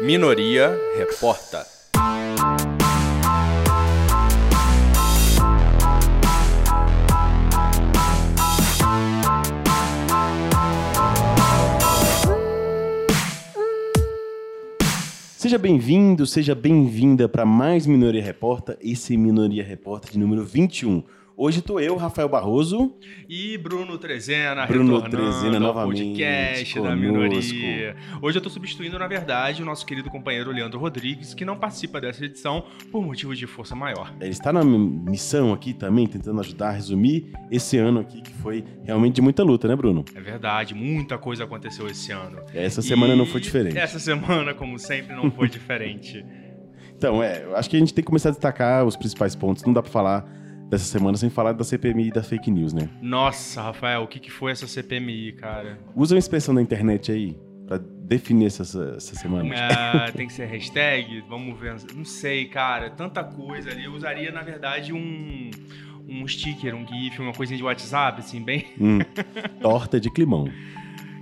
Minoria Reporta. Seja bem-vindo, seja bem-vinda para mais Minoria Reporta, esse Minoria Reporta de número 21. Hoje tô eu, Rafael Barroso. E Bruno Trezena, Bruno Trezena novamente podcast da minoria. Hoje eu tô substituindo, na verdade, o nosso querido companheiro Leandro Rodrigues, que não participa dessa edição por motivos de força maior. Ele está na missão aqui também, tentando ajudar a resumir esse ano aqui, que foi realmente de muita luta, né, Bruno? É verdade, muita coisa aconteceu esse ano. Essa semana E não foi diferente. Essa semana, como sempre, não foi diferente. Então, é, acho que a gente tem que começar a destacar os principais pontos. Não dá para falar dessa semana sem falar da CPMI e da fake news, né? Nossa, Rafael, o que, que foi essa CPMI, cara? Usa uma expressão da internet aí para definir essa, essa semana. Ah, tem que ser hashtag? Vamos ver. Não sei, cara. Tanta coisa ali. Eu usaria, na verdade, um, um sticker, um GIF, uma coisinha de WhatsApp, assim, bem. Hum, torta de climão.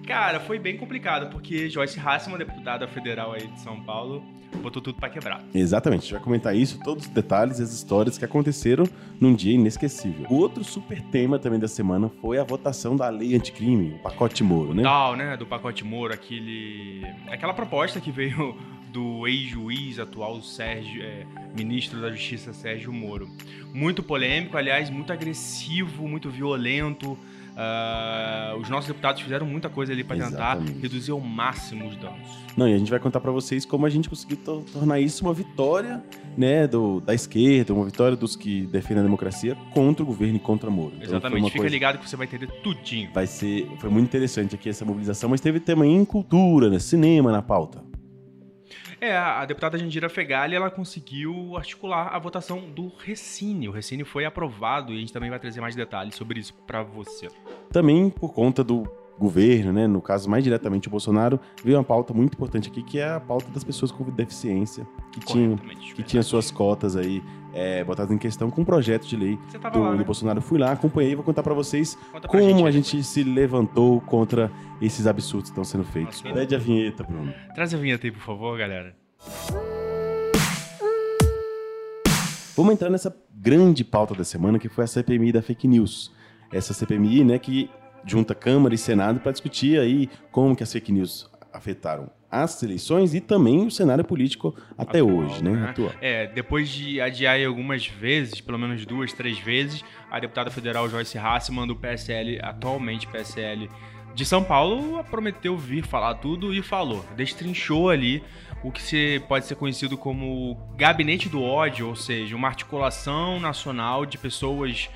Cara, foi bem complicado, porque Joyce Hasselman, deputada federal aí de São Paulo, botou tudo pra quebrar. Exatamente, a gente vai comentar isso, todos os detalhes e as histórias que aconteceram num dia inesquecível. O outro super tema também da semana foi a votação da lei anticrime, o pacote Moro, né? Tal, né? Do pacote Moro, aquele. Aquela proposta que veio do ex-juiz atual Sérgio, é, ministro da Justiça Sérgio Moro. Muito polêmico, aliás, muito agressivo, muito violento. Ah, os nossos deputados fizeram muita coisa ali pra tentar reduzir ao máximo os danos. Não, e a gente vai contar pra vocês como a gente conseguiu to- tornar isso uma vitória, né, do, da esquerda, uma vitória dos que defendem a democracia contra o governo e contra Moro. Então, Exatamente, fica coisa- ligado que você vai entender tudinho. Vai ser, foi muito interessante aqui essa mobilização, mas teve também em cultura, né, cinema na pauta. É, a deputada Jandira Fegali, ela conseguiu articular a votação do Recine. O Recine foi aprovado e a gente também vai trazer mais detalhes sobre isso pra você. Também por conta do governo, né, no caso mais diretamente o Bolsonaro, veio uma pauta muito importante aqui, que é a pauta das pessoas com deficiência, que tinham que tinha suas cotas aí é, botadas em questão com um projeto de lei do, lá, do né? Bolsonaro. Fui lá, acompanhei, vou contar pra vocês Conta como a aí. gente se levantou contra esses absurdos que estão sendo feitos. Nossa, Pede a vinheta, Bruno. Traz a vinheta aí, por favor, galera. Vamos entrar nessa grande pauta da semana que foi a CPMI da fake news. Essa CPMI, né, que junta Câmara e Senado para discutir aí como que as fake news afetaram as eleições e também o cenário político até Atual, hoje, né? né? Atual. É, depois de adiar algumas vezes, pelo menos duas, três vezes, a deputada federal Joyce Hasselman, do PSL, atualmente PSL de São Paulo, prometeu vir falar tudo e falou. Destrinchou ali o que se, pode ser conhecido como gabinete do ódio, ou seja, uma articulação nacional de pessoas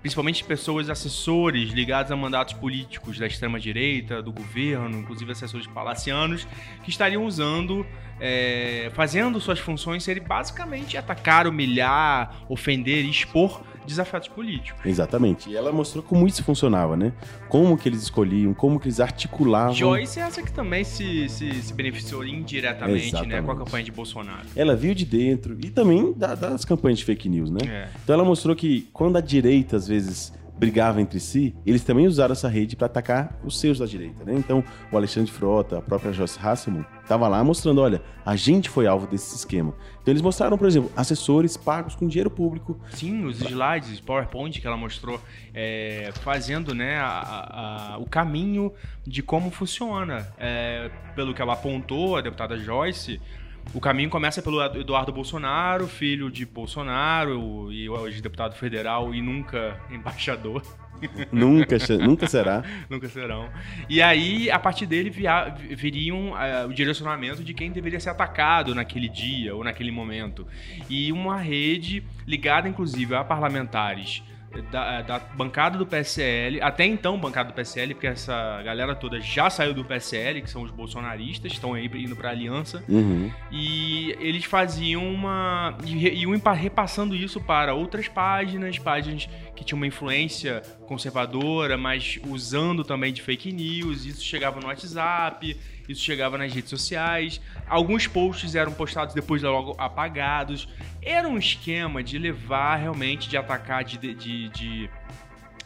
principalmente pessoas assessores ligados a mandatos políticos da extrema-direita, do governo, inclusive assessores palacianos, que estariam usando, é, fazendo suas funções serem basicamente atacar, humilhar, ofender e expor desafetos políticos. Exatamente. E ela mostrou como isso funcionava, né? Como que eles escolhiam, como que eles articulavam. Joyce é essa que também se, se, se beneficiou indiretamente né, com a campanha de Bolsonaro. Ela viu de dentro e também da- das campanhas de fake news, né? É. Então ela mostrou que quando a direita às vezes brigava entre si, eles também usaram essa rede para atacar os seus da direita, né? Então o Alexandre Frota, a própria Joyce Hasselman, tava lá mostrando, olha, a gente foi alvo desse esquema. Então eles mostraram, por exemplo, assessores pagos com dinheiro público. Sim, os slides, PowerPoint que ela mostrou, é, fazendo né, a- a- o caminho de como funciona. É, pelo que ela apontou, a deputada Joyce, o caminho começa pelo Eduardo Bolsonaro, filho de Bolsonaro, e hoje deputado federal e nunca embaixador. Nunca, nunca será. Nunca serão. E aí, a partir dele, via, viriam eh, o direcionamento de quem deveria ser atacado naquele dia ou naquele momento. E uma rede ligada, inclusive, a parlamentares da, da bancada do PSL, até então bancada do PSL, porque essa galera toda já saiu do PSL, que são os bolsonaristas, estão aí indo pra aliança. Uhum. E eles faziam uma. e iam repassando isso para outras páginas, páginas que tinham uma influência conservadora, mas usando também de fake news. Isso chegava no WhatsApp, isso chegava nas redes sociais. Alguns posts eram postados depois logo apagados. Era um esquema de levar realmente, de atacar, de, de, de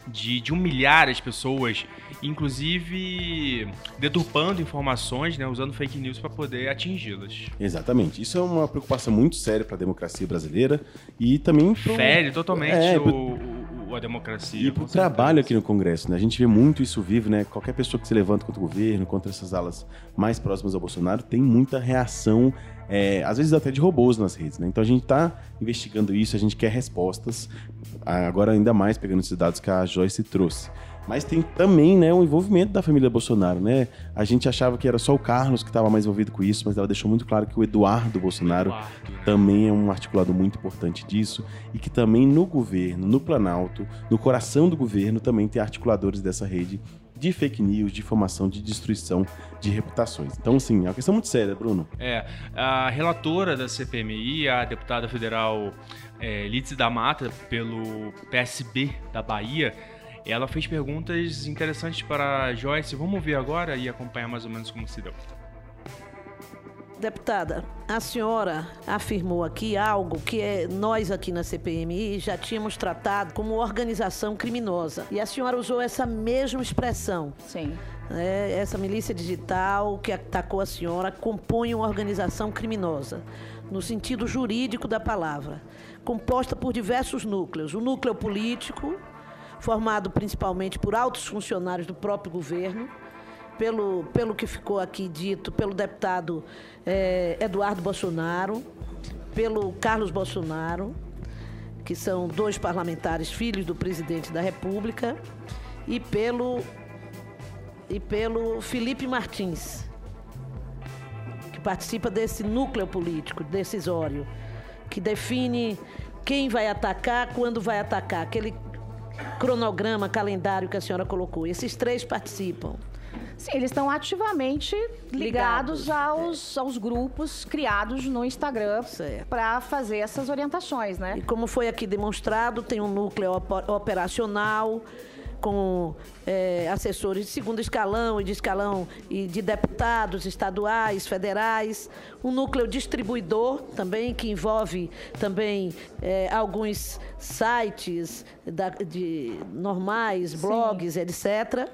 de, de humilhar as pessoas, inclusive deturpando informações, né, usando fake news para poder atingi-las. Exatamente. Isso é uma preocupação muito séria para a democracia brasileira e também pro... fere totalmente É, o- a democracia. E certeza. trabalho aqui no Congresso, né? A gente vê muito isso vivo, né? Qualquer pessoa que se levanta contra o governo, contra essas alas mais próximas ao Bolsonaro, tem muita reação, é, às vezes até de robôs nas redes, né? Então a gente tá investigando isso, a gente quer respostas, agora ainda mais pegando esses dados que a Joyce trouxe. Mas tem também, né, o envolvimento da família Bolsonaro, né? A gente achava que era só o Carlos que estava mais envolvido com isso, mas ela deixou muito claro que o Eduardo Bolsonaro Eduardo, né? também é um articulado muito importante disso e que também no governo, no Planalto, no coração do governo também tem articuladores dessa rede de fake news, de informação, de destruição de reputações. Então, assim, é uma questão muito séria, Bruno. É, a relatora da CPMI, a deputada federal é, da Mata, pelo PSB da Bahia, ela fez perguntas interessantes para a Joyce. Vamos ver agora e acompanhar mais ou menos como se deu. Deputada, a senhora afirmou aqui algo que é- nós aqui na CPMI já tínhamos tratado como organização criminosa. E a senhora usou essa mesma expressão. Sim. né? Essa milícia digital que atacou a senhora compõe uma organização criminosa, no sentido jurídico da palavra, composta por diversos núcleos. O núcleo político, formado principalmente por altos funcionários do próprio governo, pelo, pelo que ficou aqui dito pelo deputado eh, Eduardo Bolsonaro, pelo Carlos Bolsonaro, que são dois parlamentares filhos do presidente da República, e pelo e pelo Felipe Martins, que participa desse núcleo político decisório, que define quem vai atacar, quando vai atacar, aquele cronograma, calendário que a senhora colocou. Esses três participam. Sim, eles estão ativamente ligados, Ligados, aos, aos grupos criados no Instagram para fazer essas orientações, né? E como foi aqui demonstrado, tem um núcleo operacional com eh, assessores de segundo escalão e de escalão e de deputados estaduais, federais, um núcleo distribuidor também que envolve também eh, alguns sites da- de normais, blogs, etc.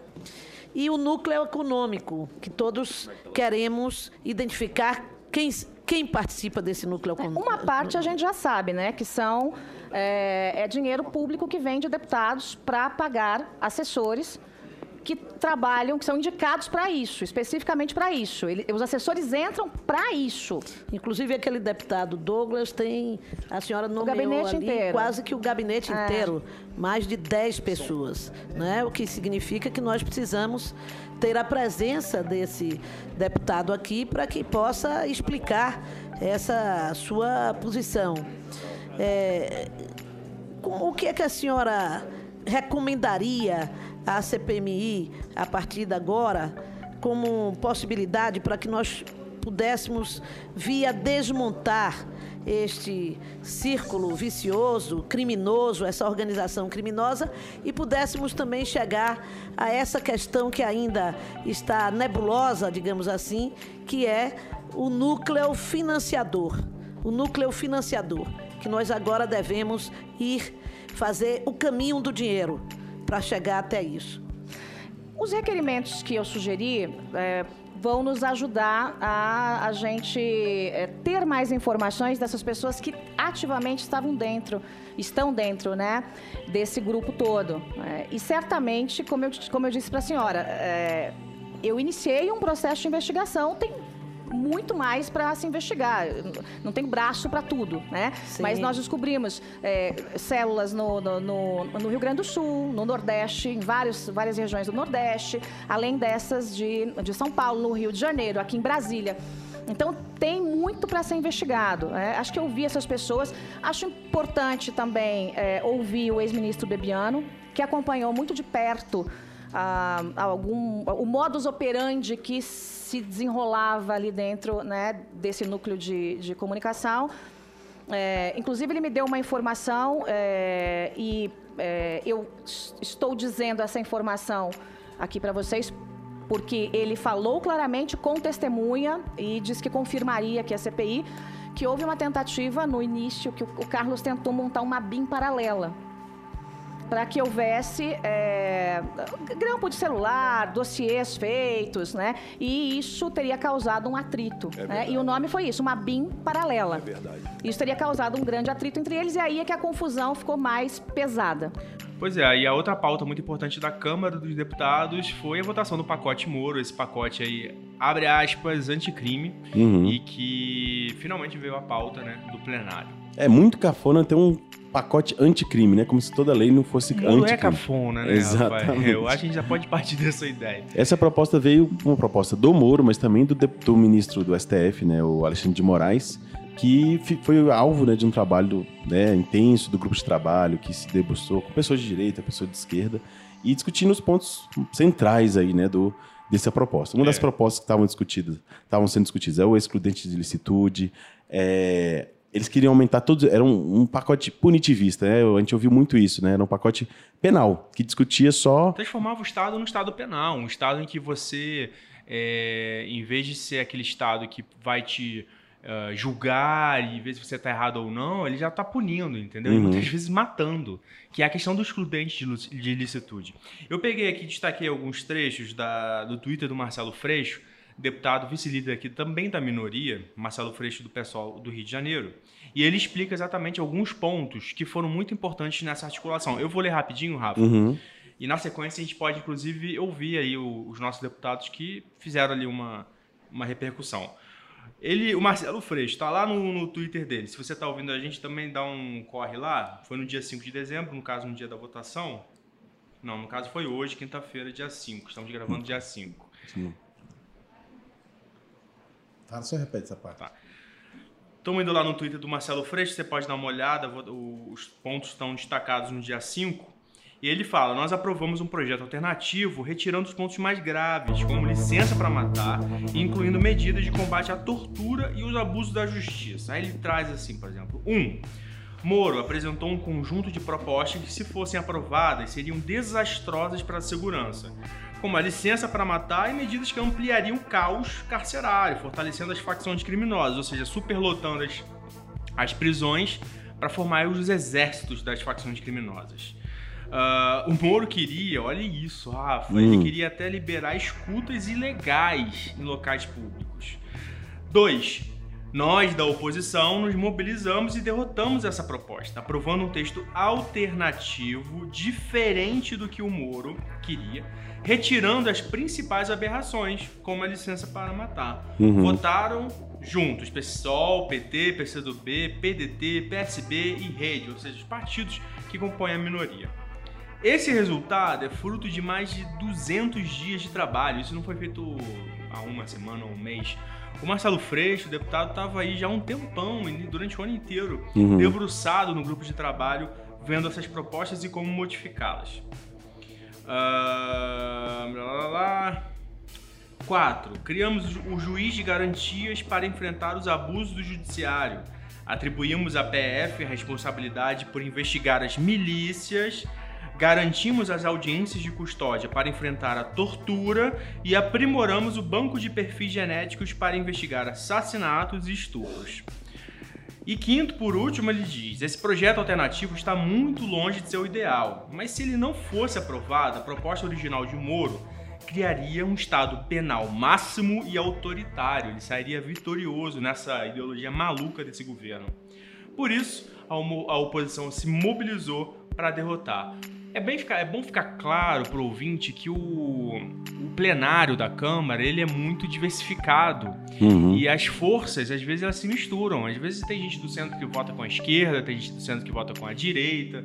E o núcleo econômico, que todos queremos identificar quem, quem participa desse núcleo econômico. Uma parte a gente já sabe, né? Que são é, é dinheiro público que vem de deputados para pagar assessores que trabalham, que são indicados para isso, especificamente para isso. Ele- os assessores entram para isso. Inclusive aquele deputado Douglas tem a senhora nomeou gabinete ali inteiro. quase que o gabinete É. inteiro, mais de 10 pessoas, né? O que significa que nós precisamos ter a presença desse deputado aqui para que possa explicar essa sua posição. É, o que é que a senhora recomendaria à CPMI a partir de agora como possibilidade para que nós pudéssemos via desmontar este círculo vicioso, criminoso, essa organização criminosa e pudéssemos também chegar a essa questão que ainda está nebulosa, digamos assim, que é o núcleo financiador. O núcleo financiador, que nós agora devemos ir fazer o caminho do dinheiro para chegar até isso. Os requerimentos que eu sugeri é, vão nos ajudar a, a gente é, ter mais informações dessas pessoas que ativamente estavam dentro, estão dentro, né, desse grupo todo. É, e certamente, como eu, como eu disse para a senhora, é, eu iniciei um processo de investigação, tem muito mais para se investigar. Não tem braço para tudo, né? Sim. Mas nós descobrimos é, células no, no, no- no Rio Grande do Sul, no Nordeste, em vários, várias regiões do Nordeste, além dessas de, de São Paulo, no Rio de Janeiro, aqui em Brasília. Então tem muito para ser investigado. né? Acho que ouvir essas pessoas. Acho importante também é, ouvir o ex-ministro Bebiano, que acompanhou muito de perto ah, algum, o modus operandi que se desenrolava ali dentro né, desse núcleo de, de comunicação. É, inclusive, ele me deu uma informação é, e é, eu estou dizendo essa informação aqui para vocês porque ele falou claramente com testemunha e disse que confirmaria que a CPI que houve uma tentativa no início que o Carlos tentou montar uma BIM paralela. Para que houvesse é, grampo de celular, dossiês feitos, né? E isso teria causado um atrito. né? E o nome foi isso, uma BIM paralela. É verdade. Isso teria causado um grande atrito entre eles e aí é que a confusão ficou mais pesada. Pois é, e a outra pauta muito importante da Câmara dos Deputados foi a votação do pacote Moro, esse pacote aí, abre aspas, anticrime, Uhum. e que finalmente veio a pauta, né, do plenário. É muito cafona ter um pacote anticrime, né? Como se toda lei não fosse Moro é anticrime. cafona, né, Exatamente. rapaz? Eu acho que a gente já pode partir dessa ideia. Essa proposta veio uma proposta do Moro, mas também do, do ministro do STF, né, o Alexandre de Moraes, que foi alvo né, de um trabalho né, intenso do grupo de trabalho que se debruçou com pessoas de direita, pessoas de esquerda e discutindo os pontos centrais aí, né, do dessa proposta. Uma das É. propostas que estavam discutidas, estavam sendo discutidas é o excludente de licitude, é, eles queriam aumentar todos, era um, um pacote punitivista, né? A gente ouviu muito isso, né? Era um pacote penal que discutia só Transformava o Estado num Estado penal, um Estado em que você, é, em vez de ser aquele Estado que vai te ah, julgar e ver se você está errado ou não, ele já está punindo, entendeu? E Uhum. muitas vezes matando, que é a questão do excludente de de licitude. Eu peguei aqui, destaquei alguns trechos da- do Twitter do Marcelo Freixo, deputado vice-líder aqui também da minoria, Marcelo Freixo do pessoal do Rio de Janeiro, e ele explica exatamente alguns pontos que foram muito importantes nessa articulação. Eu vou ler rapidinho, Rafa, Uhum. e na sequência a gente pode, inclusive, ouvir aí os nossos deputados que fizeram ali uma, uma repercussão. Ele, o Marcelo Freixo, está lá no, no Twitter dele. Se você está ouvindo a gente, também dá um corre lá. Foi no dia 5 de dezembro, no caso, no dia da votação. Não, no caso foi hoje, quinta-feira, dia 5. Estamos gravando dia 5. Tá, só repete essa parte. Estamos indo lá no Twitter do Marcelo Freixo, você pode dar uma olhada, os pontos estão destacados no dia 5. E ele fala: Nós aprovamos um projeto alternativo retirando os pontos mais graves, como licença para matar, incluindo medidas de combate à tortura e os abusos da justiça. Aí ele traz assim, por exemplo: 1. Um, Moro apresentou um conjunto de propostas que, se fossem aprovadas, seriam desastrosas para a segurança, como a licença para matar e medidas que ampliariam o caos carcerário, fortalecendo as facções criminosas, ou seja, superlotando as, as prisões para formar os exércitos das facções criminosas. Ah, o Moro queria, olha isso, Rafa, Hum. ele queria até liberar escutas ilegais em locais públicos. 2. Nós, da oposição, nos mobilizamos e derrotamos essa proposta, aprovando um texto alternativo, diferente do que o Moro queria, retirando as principais aberrações, como a licença para matar. Uhum. Votaram juntos, PSOL, PT, PCdoB, PDT, PSB e Rede, ou seja, os partidos que compõem a minoria. Esse resultado é fruto de mais de 200 dias de trabalho. Isso não foi feito há uma semana ou um mês. O Marcelo Freixo, o deputado, estava aí já há um tempão, durante o ano inteiro, Uhum. debruçado no grupo de trabalho, vendo essas propostas e como modificá-las. Ah, blá, blá. 4. Criamos o juiz de garantias para enfrentar os abusos do judiciário. Atribuímos à PF a responsabilidade por investigar as milícias, garantimos as audiências de custódia para enfrentar a tortura e aprimoramos o banco de perfis genéticos para investigar assassinatos e estupros. E quinto, por último, ele diz: esse projeto alternativo está muito longe de ser o ideal, mas se ele não fosse aprovado, a proposta original de Moro criaria um Estado penal máximo e autoritário. Ele sairia vitorioso nessa ideologia maluca desse governo. Por isso, a oposição se mobilizou para derrotar. É, bem ficar, é bom ficar claro para o ouvinte que o, o plenário da Câmara ele é muito diversificado. Uhum. E as forças, às vezes, elas se misturam. Às vezes tem gente do centro que vota com a esquerda, tem gente do centro que vota com a direita.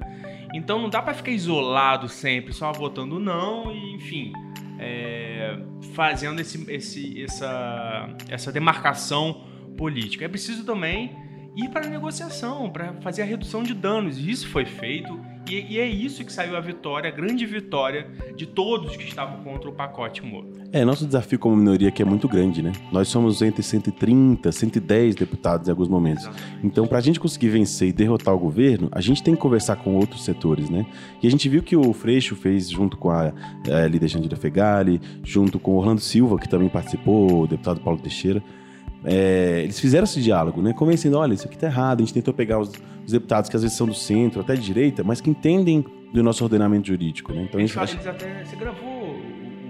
Então não dá pra ficar isolado sempre, só votando não e, enfim, é, fazendo esse, esse, essa, essa demarcação política. É preciso também ir para a negociação, para fazer a redução de danos. E isso foi feito. E, e é isso que saiu a vitória, a grande vitória de todos que estavam contra o pacote Moro. É, nosso desafio como minoria aqui é muito grande, né? Nós somos entre 130, 110 deputados em alguns momentos. Então, para a gente conseguir vencer e derrotar o governo, a gente tem que conversar com outros setores, né? E a gente viu que o Freixo fez junto com a, eh, líder Jandira Fegali, junto com o Orlando Silva, que também participou, o deputado Paulo Teixeira. É, eles fizeram esse diálogo, né? Convencendo, olha, isso aqui tá errado. A gente tentou pegar os, os deputados que às vezes são do centro, até de direita, mas que entendem do nosso ordenamento jurídico. Né? Então, Eles acho- eles até, você gravou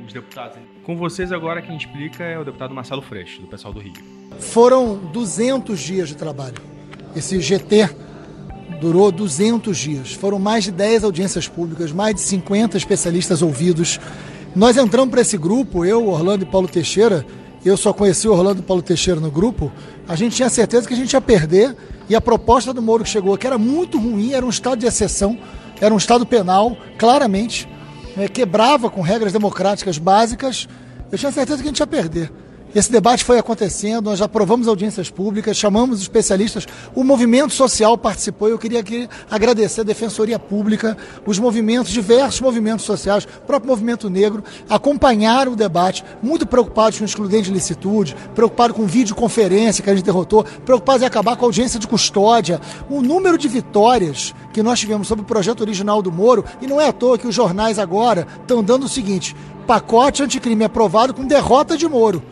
os deputados. Com vocês agora, quem explica é o deputado Marcelo Freixo, do pessoal do Rio. Foram 200 dias de trabalho. Esse GT durou 200 dias. Foram mais de 10 audiências públicas, mais de 50 especialistas ouvidos. Nós entramos para esse grupo, eu, Orlando e Paulo Teixeira. Eu só conheci o Orlando Paulo Teixeira no grupo. A gente tinha certeza que a gente ia perder. E a proposta do Moro que chegou, que era muito ruim, era um estado de exceção, era um estado penal, claramente, né, quebrava com regras democráticas básicas. Eu tinha certeza que a gente ia perder. Esse debate foi acontecendo, nós aprovamos audiências públicas, chamamos especialistas, o movimento social participou. Eu queria aqui agradecer a Defensoria Pública, os movimentos, diversos movimentos sociais, o próprio movimento negro, acompanharam o debate, muito preocupados com excludente de licitude, preocupados com videoconferência que a gente derrotou, preocupados em acabar com a audiência de custódia. O número de vitórias que nós tivemos sobre o projeto original do Moro, e não é à toa que os jornais agora estão dando o seguinte: pacote anticrime aprovado com derrota de Moro.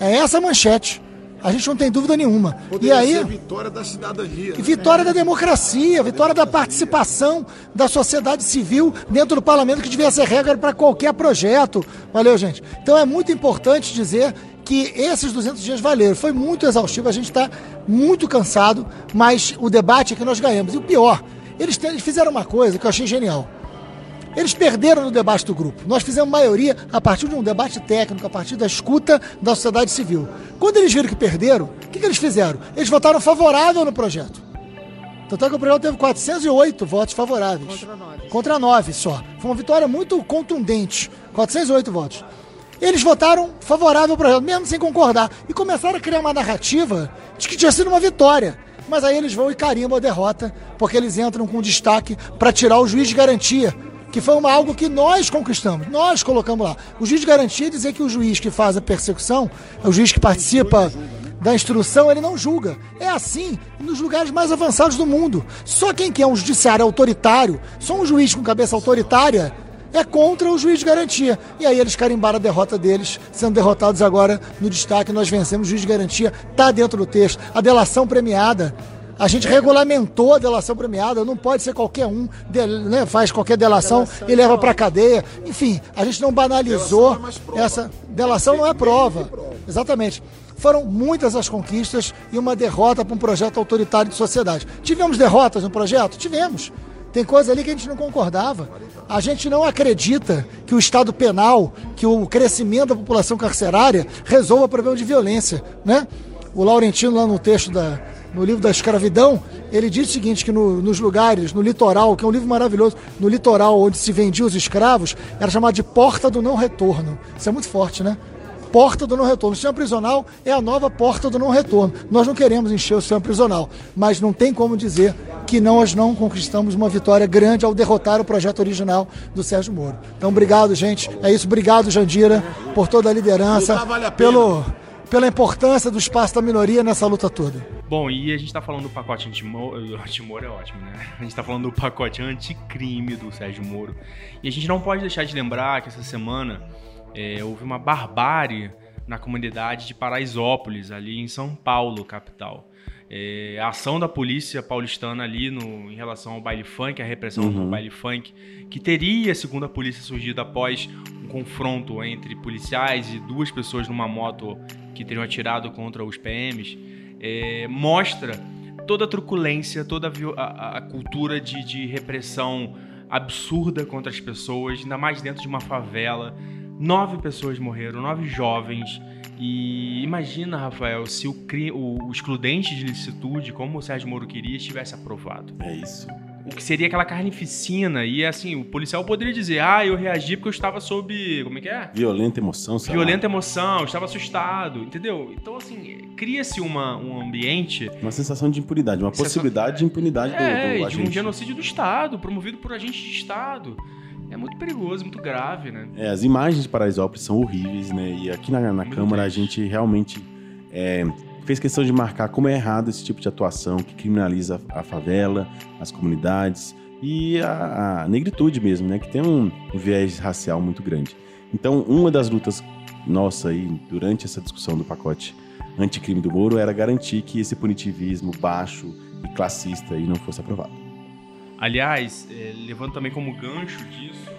É essa a manchete. A gente não tem dúvida nenhuma. e Poderia aí, ser vitória da cidadania. e vitória da democracia, vitória da participação da sociedade civil dentro do parlamento, que devia ser regra para qualquer projeto. Valeu, gente? Então é muito importante dizer que esses 200 dias valeram. Foi muito exaustivo, a gente está muito cansado, mas o debate é que nós ganhamos. E o pior, eles, eles fizeram uma coisa que eu achei genial. Eles perderam no debate do grupo. Nós fizemos maioria a partir de um debate técnico, a partir da escuta da sociedade civil. Quando eles viram que perderam, o que, que eles fizeram? Eles votaram favorável no projeto. Tanto é que o projeto teve 408 votos favoráveis. Contra 9. Contra 9 só. Foi uma vitória muito contundente. 408 votos. Eles votaram favorável ao projeto, mesmo sem concordar. E começaram a criar uma narrativa de que tinha sido uma vitória. Mas aí eles vão e carimbam a derrota, porque eles entram com destaque para tirar o juiz de garantia, que foi uma, algo que nós conquistamos, nós colocamos lá. O juiz de garantia é dizer que o juiz que faz a persecução, é o juiz que participa da instrução, ele não julga. É assim nos lugares mais avançados do mundo. Só quem quer um judiciário autoritário, só um juiz com cabeça autoritária, é contra o juiz de garantia. E aí eles carimbaram a derrota deles, sendo derrotados agora no destaque. Nós vencemos o juiz de garantia, está dentro do texto. A delação premiada. A gente regulamentou a delação premiada, não pode ser qualquer um, de- né, faz qualquer delação e leva para cadeia. Enfim, a gente não banalizou Delação é prova. essa delação não é prova. Exatamente. Foram muitas as conquistas e uma derrota para um projeto autoritário de sociedade. Tivemos derrotas no projeto? Tivemos. Tem coisa ali que a gente não concordava. A gente não acredita que o Estado penal, que o crescimento da população carcerária resolva o problema de violência, né? O Laurentino lá no texto da no livro da escravidão, ele diz o seguinte que no- nos lugares, no litoral, que é um livro maravilhoso, no litoral onde se vendiam os escravos, era chamado de porta do não retorno. Isso é muito forte, né? Porta do não retorno. O sistema prisional é a nova porta do não retorno. Nós não queremos encher o sistema prisional, mas não tem como dizer que nós não conquistamos uma vitória grande ao derrotar o projeto original do Sérgio Moro. Então, obrigado, gente. É isso. Obrigado, Jandira, por toda a liderança, Lutar vale a pena. pelo, pela importância do espaço da minoria nessa luta toda. Bom, e a gente tá falando do pacote anti-Moro, anti-Moro é ótimo, né? A gente tá falando do pacote anticrime do Sérgio Moro. E a gente não pode deixar de lembrar que essa semana é, houve uma barbárie na comunidade de Paraisópolis, ali em São Paulo, capital. É, a ação da polícia paulistana ali no, em relação ao baile funk, a repressão do baile funk, que teria, segundo a polícia, surgido após um confronto entre policiais e duas pessoas numa moto que teriam atirado contra os PMs, é, mostra toda a truculência, toda a, a- a- cultura de, de repressão absurda contra as pessoas, ainda mais dentro de uma favela. Nove pessoas morreram, nove jovens. E imagina, Rafael, se o, o, o excludente de licitude, como o Sérgio Moro queria, estivesse aprovado. É isso. O que seria aquela carnificina. E assim, o policial poderia dizer: Ah, eu reagi porque eu estava sob. Como é que é? Violenta emoção, lá. Violenta emoção, eu estava assustado, entendeu? Então, assim, cria-se uma- um ambiente Uma sensação de impunidade, uma Sensação- possibilidade de impunidade do, é, do de um agente. genocídio do Estado, promovido por agentes de Estado. É muito perigoso, muito grave, né? É, as imagens de Paraisópolis são horríveis, né? E aqui na, na Câmara a triste. gente realmente é, fez questão de marcar como é errado esse tipo de atuação que criminaliza a favela, as comunidades e a, a negritude mesmo, né? Que tem um, um viés racial muito grande. Então, uma das lutas nossa aí durante essa discussão do pacote anticrime do Moro era garantir que esse punitivismo baixo e classista aí não fosse aprovado. Aliás, é, levando também como gancho disso,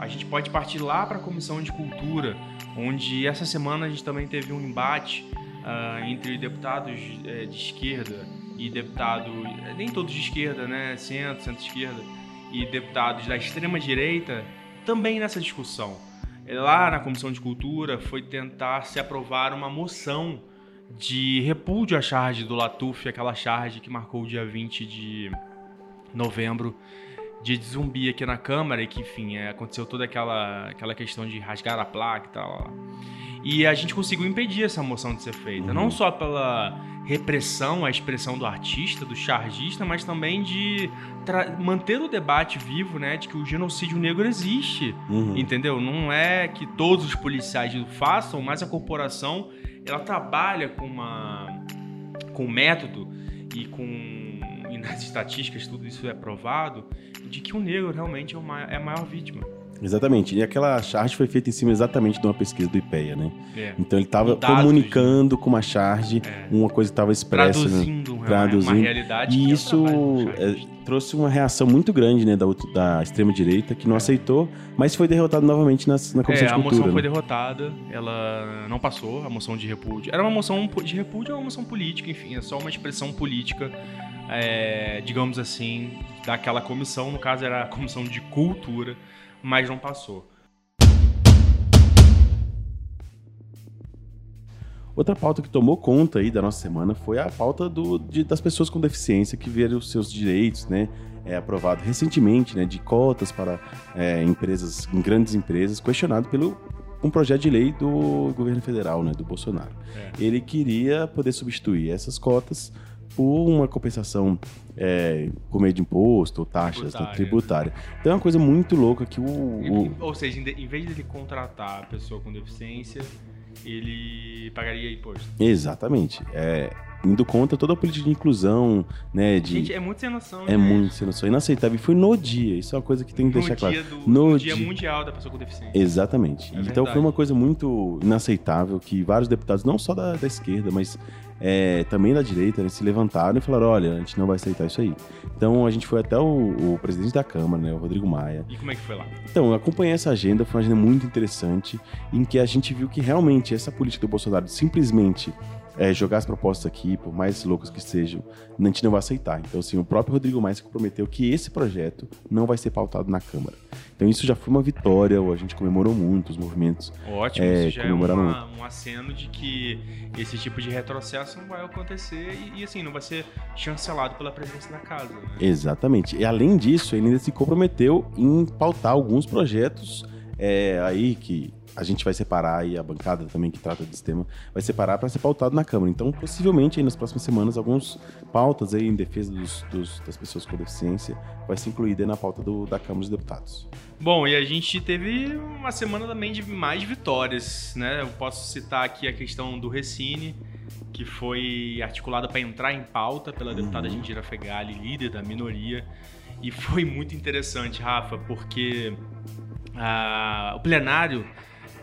a gente pode partir lá para a Comissão de Cultura, onde essa semana a gente também teve um embate ah, entre deputados eh, de esquerda e deputados, nem todos de esquerda, né? Centro, centro-esquerda, e deputados da extrema-direita também nessa discussão. Lá na Comissão de Cultura foi tentar se aprovar uma moção de repúdio à charge do Latuf, aquela charge que marcou o dia 20 de novembro de zumbi aqui na Câmara e que, enfim, é, aconteceu toda aquela, aquela questão de rasgar a placa e tal. E a gente conseguiu impedir essa moção de ser feita. Não só pela repressão à expressão do artista, do chargista, mas também de manter o debate vivo, né, de que o genocídio negro existe, Uhum. entendeu? Não é que todos os policiais o façam, mas a corporação ela trabalha com uma com um método e com nas estatísticas tudo isso é provado de que o negro realmente é, o ma- é a maior vítima. Exatamente. E aquela charge foi feita em cima exatamente de uma pesquisa do IPEA, né? É. Então ele estava comunicando com uma charge, É. uma coisa estava expressa. né? Traduzindo, uma- Traduzindo. uma realidade é E o isso é, trouxe uma reação muito grande né, da, da extrema-direita, que não aceitou, mas foi derrotado novamente nas- na Comissão É, de a Cultura. moção foi né? derrotada, ela não passou, a moção de repúdio. Era uma moção de repúdio ou uma moção política, enfim, é só uma expressão política, é, digamos assim, daquela comissão, no caso era a comissão de cultura, mas não passou. Outra pauta que tomou conta aí da nossa semana foi a pauta do- de- das pessoas com deficiência que viram os seus direitos, né? É aprovado recentemente, né? De cotas para é, empresas, em grandes empresas, questionado pelo um projeto de lei do governo federal, né? Do Bolsonaro. É. Ele queria poder substituir essas cotas por uma compensação é, por meio de imposto ou taxas Tributária. tributária. Então é uma coisa muito louca que o, o- Ou seja, em vez de ele contratar a pessoa com deficiência, ele pagaria imposto. exatamente é indo contra toda a política de inclusão, né? De Gente, é muito sem noção, É né? muito sem noção. Inaceitável. E foi no dia. Isso é uma coisa que tem que no deixar claro. do, No no dia dia. mundial da pessoa com deficiência. Exatamente. É então verdade. foi uma coisa muito inaceitável que vários deputados, não só da, da esquerda, mas é, também da direita, né, se levantaram e falaram: olha, a gente não vai aceitar isso aí. Então a gente foi até o, o presidente da Câmara, né, o Rodrigo Maia. E como é que foi lá? Então, eu acompanhei essa agenda, foi uma agenda muito interessante, em que a gente viu que realmente essa política do Bolsonaro simplesmente é, jogar as propostas aqui, por mais loucas que sejam, a gente não vai aceitar. Então, assim, o próprio Rodrigo Maia se comprometeu que esse projeto não vai ser pautado na Câmara. Então, isso já foi uma vitória, a gente comemorou muito os movimentos. Ótimo, É, isso já é uma, um aceno de que esse tipo de retrocesso não vai acontecer e, e, assim, não vai ser chancelado pela presidência da casa. Né? Exatamente. E além disso, ele ainda se comprometeu em pautar alguns projetos é, aí que a gente vai separar aí a bancada também que trata desse tema vai separar para ser pautado na Câmara. Então, possivelmente aí nas próximas semanas alguns pautas aí em defesa dos, dos- das pessoas com deficiência vai ser incluída na pauta do- da Câmara dos Deputados. Bom, e a gente teve uma semana também de mais vitórias, né? Eu posso citar aqui a questão do Recine, que foi articulada para entrar em pauta pela deputada Jandira Fegali, líder da minoria. E foi muito interessante, Rafa, porque ah, o plenário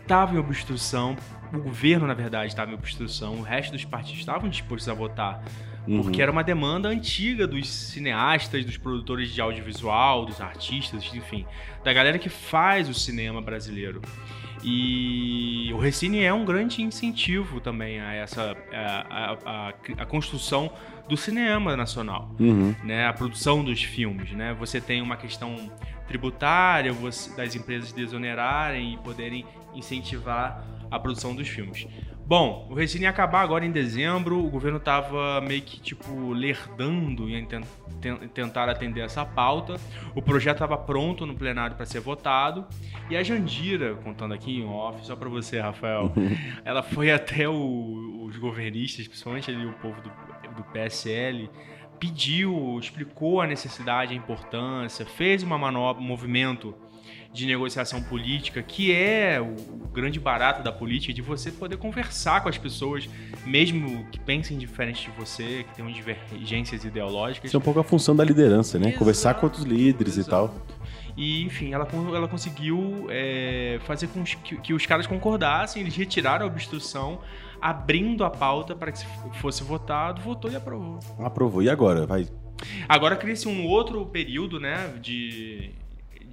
estava em obstrução, o governo, na verdade, estava em obstrução, o resto dos partidos estavam dispostos a votar. Porque era uma demanda antiga dos cineastas, dos produtores de audiovisual, dos artistas, enfim, da galera que faz o cinema brasileiro. E o Recine é um grande incentivo também a essa a, a- a- a construção do cinema nacional Uhum. né, a produção dos filmes, né? Você tem uma questão tributária você- das empresas desonerarem e poderem incentivar a produção dos filmes. Bom, o Recine ia acabar agora em dezembro, o governo tava meio que tipo lerdando em ten- ten- tentar atender essa pauta. O projeto estava pronto no plenário para ser votado e a Jandira, contando aqui em off, só para você, Rafael, ela foi até o- os governistas, principalmente ali o povo do, do PSL, pediu, explicou a necessidade, a importância, fez uma manobra, um movimento de negociação política, que é o grande barato da política, de você poder conversar com as pessoas, mesmo que pensem diferente de você, que tenham divergências ideológicas. Isso é um pouco a função da liderança, né? Exato, Conversar com outros líderes e exato. tal. E, enfim, ela, ela conseguiu é, fazer com que, que os caras concordassem, eles retiraram a obstrução, abrindo a pauta para que se fosse votado, votou e aprovou. Aprovou. E agora? Vai Agora cria-se um outro período, né, de,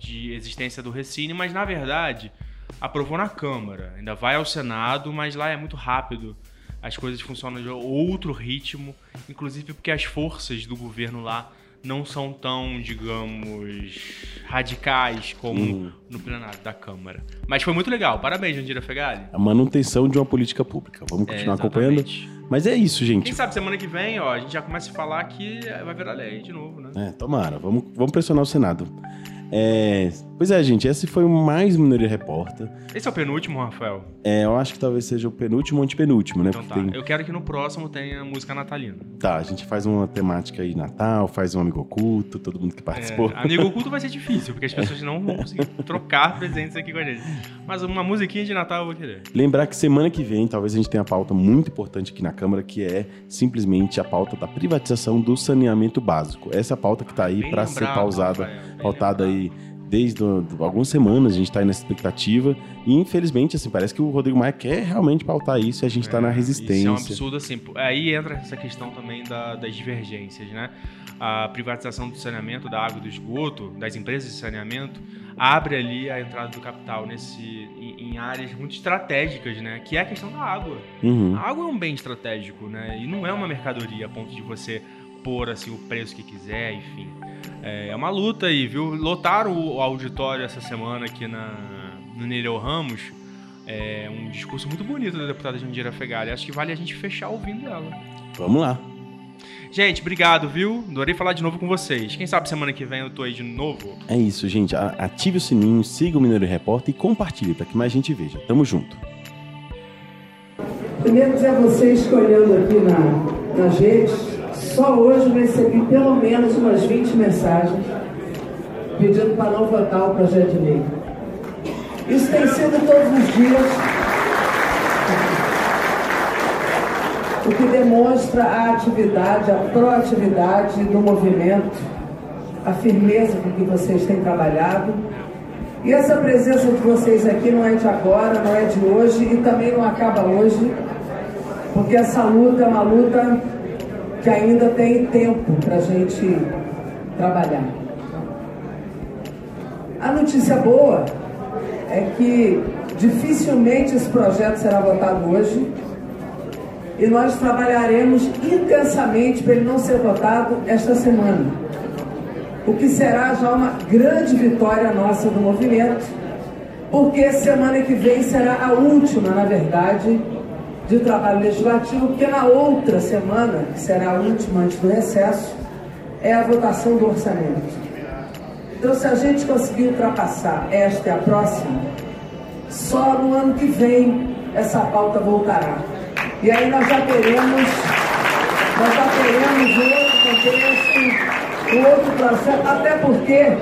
de existência do Recine, mas na verdade aprovou na Câmara. Ainda vai ao Senado, mas lá é muito rápido. As coisas funcionam de outro ritmo, inclusive porque as forças do governo lá não são tão, digamos, radicais como Hum. no plenário da Câmara. Mas foi muito legal. Parabéns, Jandira Fegali. A manutenção de uma política pública. Vamos continuar É, acompanhando. Mas é isso, Quem gente. sabe semana que vem, ó, a gente já começa a falar que vai virar lei de novo, né? É, tomara. Vamos, vamos pressionar o Senado. É, pois é, gente. Esse foi mais Minoria Repórter. Esse é o penúltimo, Rafael? É, eu acho que talvez seja o penúltimo ou antepenúltimo, né? Então tá. Tem- Eu quero que no próximo tenha música natalina. Tá, a gente faz uma temática aí Natal, faz um amigo oculto, todo mundo que participou. É, amigo oculto vai ser difícil, porque as pessoas não vão conseguir trocar presentes aqui com a gente. Mas uma musiquinha de Natal eu vou querer. Lembrar que semana que vem talvez a gente tenha uma pauta muito importante aqui na Câmara, que é simplesmente a pauta da privatização do saneamento básico. Essa é a pauta que tá aí para ser pausada, pautada aí desde algumas semanas, a gente tá aí nessa expectativa. E infelizmente, assim, parece que o Rodrigo Maia quer realmente pautar isso e a gente tá na resistência. Isso é um absurdo, assim. Aí entra essa questão também da- das divergências, né? A privatização do saneamento, da água e do esgoto, das empresas de saneamento, abre ali a entrada do capital nesse, em, em áreas muito estratégicas, né? Que é a questão da água. Uhum. A água é um bem estratégico, né? E não é uma mercadoria a ponto de você pôr assim o preço que quiser, enfim. É uma luta aí, viu? Lotaram o auditório essa semana aqui na, no Nereu Ramos. É um discurso muito bonito da deputada Jandira Fegali. Acho que vale a gente fechar ouvindo ela. Vamos lá. Gente, obrigado, viu? Adorei falar de novo com vocês. Quem sabe semana que vem eu tô aí de novo. É isso, gente. Ative o sininho, siga o Mineiro Repórter e compartilhe para que mais gente veja. Tamo junto. Primeiro dizer a vocês que olhando aqui na, nas redes, só hoje eu recebi pelo menos umas 20 mensagens pedindo para não votar o projeto de lei. Isso tem sido todos os dias, o que demonstra a atividade, a proatividade do movimento, a firmeza com que vocês têm trabalhado. E essa presença de vocês aqui não é de agora, não é de hoje e também não acaba hoje, porque essa luta é uma luta que ainda tem tempo para a gente trabalhar. A notícia boa é que dificilmente esse projeto será votado hoje e nós trabalharemos intensamente para ele não ser votado esta semana o que será já uma grande vitória nossa do movimento, porque semana que vem será a última, na verdade, de trabalho legislativo, porque na outra semana, que será a última antes do recesso, é a votação do orçamento. Então, se a gente conseguir ultrapassar esta e a próxima, só no ano que vem essa pauta voltará. E aí nós já teremos, nós já teremos outro contexto, outro processo, até porque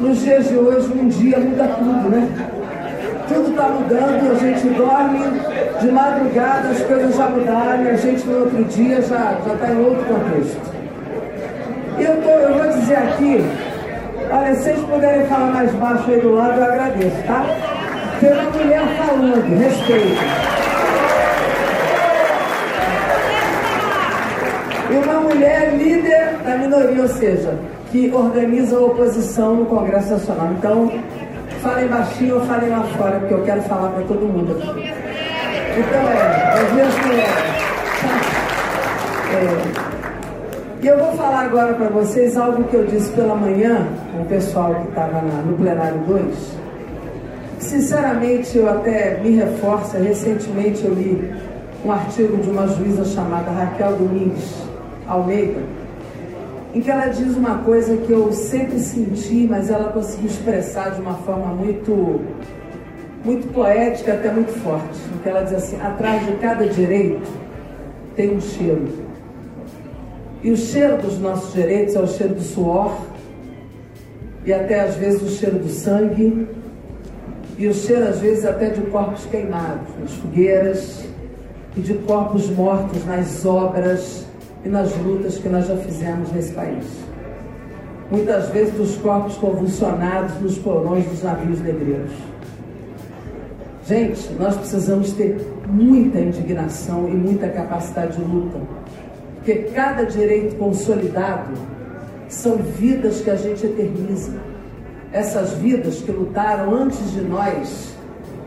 nos dias de hoje um dia muda tudo, né? Tudo está mudando, a gente dorme, de madrugada as coisas já mudaram, a gente no outro dia já está em outro contexto. Eu, tô, eu vou dizer aqui, olha, se vocês puderem falar mais baixo aí do lado, eu agradeço, tá? Tem uma mulher falando, respeito. E uma mulher líder da minoria, ou seja, que organiza a oposição no Congresso Nacional. Então, falem baixinho ou falem lá fora, porque eu quero falar para todo mundo aqui. Então é, as minhas mulheres. É, e eu vou falar agora para vocês algo que eu disse pela manhã com o pessoal que estava no plenário 2. Sinceramente, eu até me reforço. Recentemente eu li um artigo de uma juíza chamada Raquel Domingues Almeida, em que ela diz uma coisa que eu sempre senti, mas ela conseguiu expressar de uma forma muito, muito poética, até muito forte. Em que ela diz assim: atrás de cada direito tem um cheiro. E o cheiro dos nossos direitos é o cheiro do suor, e até às vezes o cheiro do sangue, e o cheiro às vezes até de corpos queimados nas fogueiras, e de corpos mortos nas obras e nas lutas que nós já fizemos nesse país. Muitas vezes dos corpos convulsionados nos porões dos navios negreiros. Gente, nós precisamos ter muita indignação e muita capacidade de luta Porque cada direito consolidado são vidas que a gente eterniza. Essas vidas que lutaram antes de nós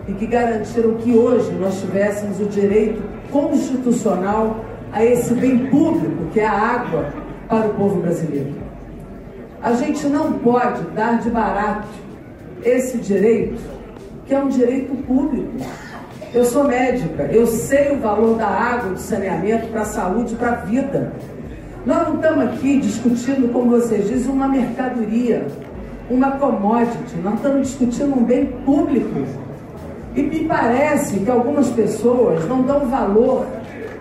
e que garantiram que hoje nós tivéssemos o direito constitucional a esse bem público que é a água para o povo brasileiro. A gente não pode dar de barato esse direito, que é um direito público. Eu sou médica, eu sei o valor da água, do saneamento para a saúde, para a vida. Nós não estamos aqui discutindo, como vocês dizem, uma mercadoria, uma commodity. Nós estamos discutindo um bem público. E me parece que algumas pessoas não dão valor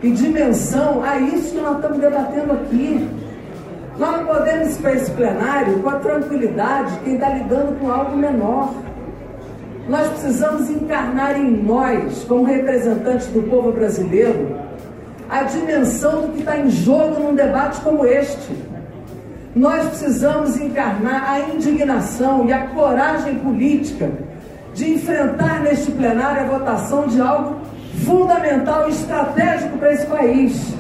e dimensão a isso que nós estamos debatendo aqui. Nós não podemos ir para esse plenário com a tranquilidade quem está lidando com algo menor. Nós precisamos encarnar em nós, como representantes do povo brasileiro, a dimensão do que está em jogo num debate como este. Nós precisamos encarnar a indignação e a coragem política de enfrentar neste plenário a votação de algo fundamental e estratégico para esse país.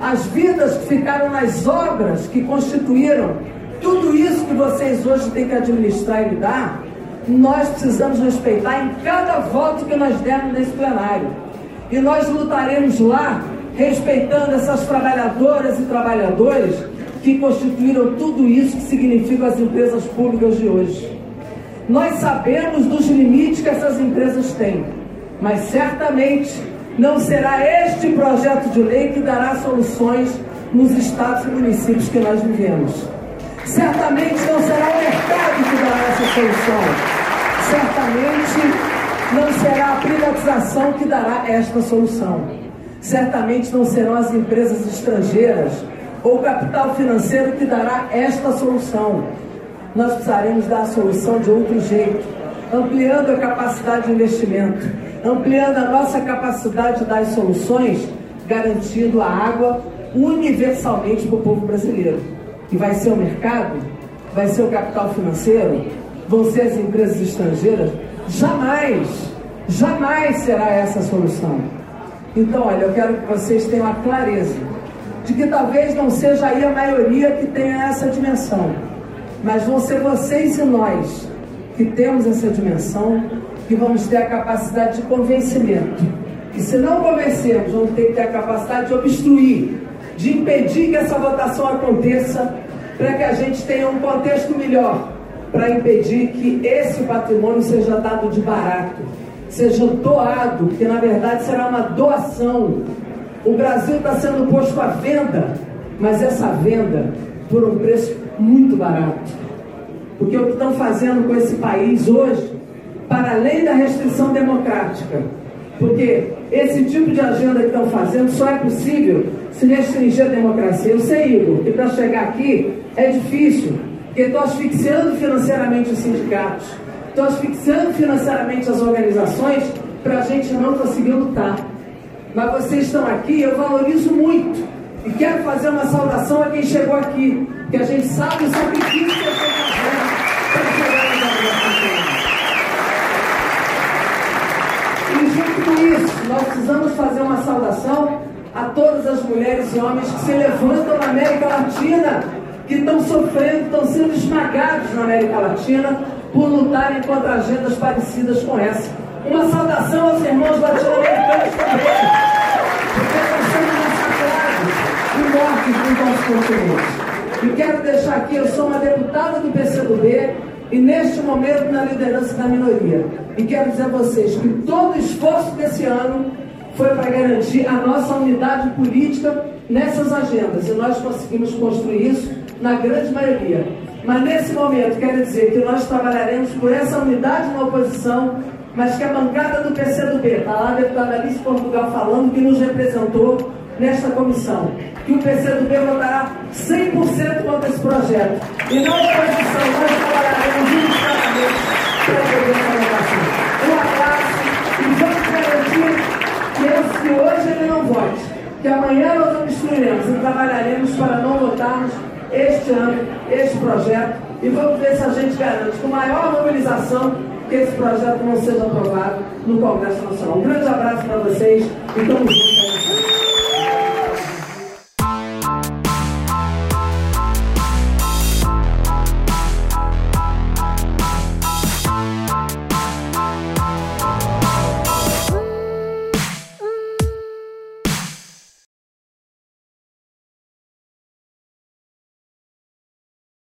As vidas que ficaram nas obras que constituíram tudo isso que vocês hoje têm que administrar e lidar, nós precisamos respeitar em cada voto que nós dermos nesse plenário. E nós lutaremos lá, respeitando essas trabalhadoras e trabalhadores que constituíram tudo isso que significam as empresas públicas de hoje. Nós sabemos dos limites que essas empresas têm, mas certamente não será este projeto de lei que dará soluções nos estados e municípios que nós vivemos. Certamente não será o mercado que dará essa solução certamente não será a privatização que dará esta solução. Certamente não serão as empresas estrangeiras ou o capital financeiro que dará esta solução. Nós precisaremos dar a solução de outro jeito, ampliando a capacidade de investimento, ampliando a nossa capacidade de dar as soluções, garantindo a água universalmente para o povo brasileiro. E vai ser o mercado? Vai ser o capital financeiro? vão ser as empresas estrangeiras, jamais, jamais será essa a solução. Então, olha, eu quero que vocês tenham a clareza de que talvez não seja aí a maioria que tenha essa dimensão, mas vão ser vocês e nós que temos essa dimensão, que vamos ter a capacidade de convencimento. E se não convencermos, vamos ter que ter a capacidade de obstruir, de impedir que essa votação aconteça, para que a gente tenha um contexto melhor para impedir que esse patrimônio seja dado de barato, seja doado, que na verdade será uma doação. O Brasil está sendo posto à venda, mas essa venda por um preço muito barato. Porque o que estão fazendo com esse país hoje, para além da restrição democrática, porque esse tipo de agenda que estão fazendo só é possível se restringir a democracia. Eu sei, Igor, que para chegar aqui é difícil, porque estou asfixiando financeiramente os sindicatos, estou asfixiando financeiramente as organizações para a gente não conseguir lutar. Mas vocês estão aqui, eu valorizo muito. E quero fazer uma saudação a quem chegou aqui, que a gente sabe o sacrifício que estou fazendo para chegar no E junto com isso, nós precisamos fazer uma saudação a todas as mulheres e homens que se levantam na América Latina que estão sofrendo, estão sendo esmagados na América Latina por lutarem contra agendas parecidas com essa. Uma saudação aos irmãos latino-americanos também, porque estão sendo massacrados e mortos no nosso continente. E quero deixar aqui, eu sou uma deputada do PCdoB e neste momento na liderança da minoria. E quero dizer a vocês que todo o esforço desse ano foi para garantir a nossa unidade política nessas agendas. E nós conseguimos construir isso na grande maioria. Mas nesse momento, quero dizer que nós trabalharemos por essa unidade na oposição, mas que a bancada do PCdoB, está lá a deputada Alice Portugal falando, que nos representou nesta comissão, que o PCdoB votará 100% contra esse projeto. E na oposição, nós trabalharemos imediatamente para poder que, hoje ele não vote, que amanhã nós o destruiremos e trabalharemos para não votarmos este ano, este projeto, e vamos ver se a gente garante com maior mobilização que esse projeto não seja aprovado no Congresso Nacional. Um grande abraço para vocês e estamos juntos.